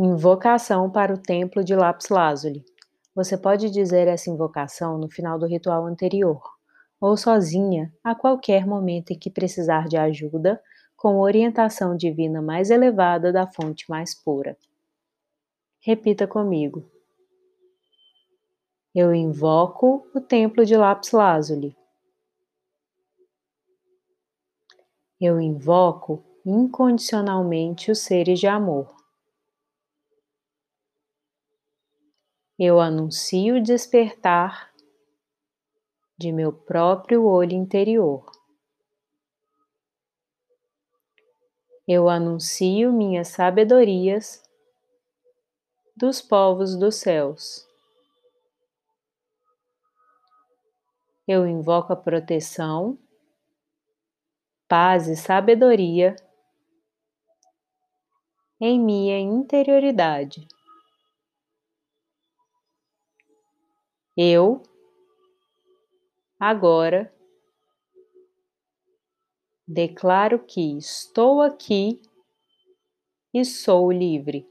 Invocação para o Templo de Lapis Lazuli. Você pode dizer essa invocação no final do ritual anterior, ou sozinha a qualquer momento em que precisar de ajuda com orientação divina mais elevada da fonte mais pura. Repita comigo. Eu invoco o templo de Lapis Lazuli. Eu invoco incondicionalmente os seres de amor. Eu anuncio o despertar de meu próprio olho interior. Eu anuncio minhas sabedorias dos povos dos céus. Eu invoco a proteção, paz e sabedoria em minha interioridade. Eu, agora, declaro que estou aqui e sou livre.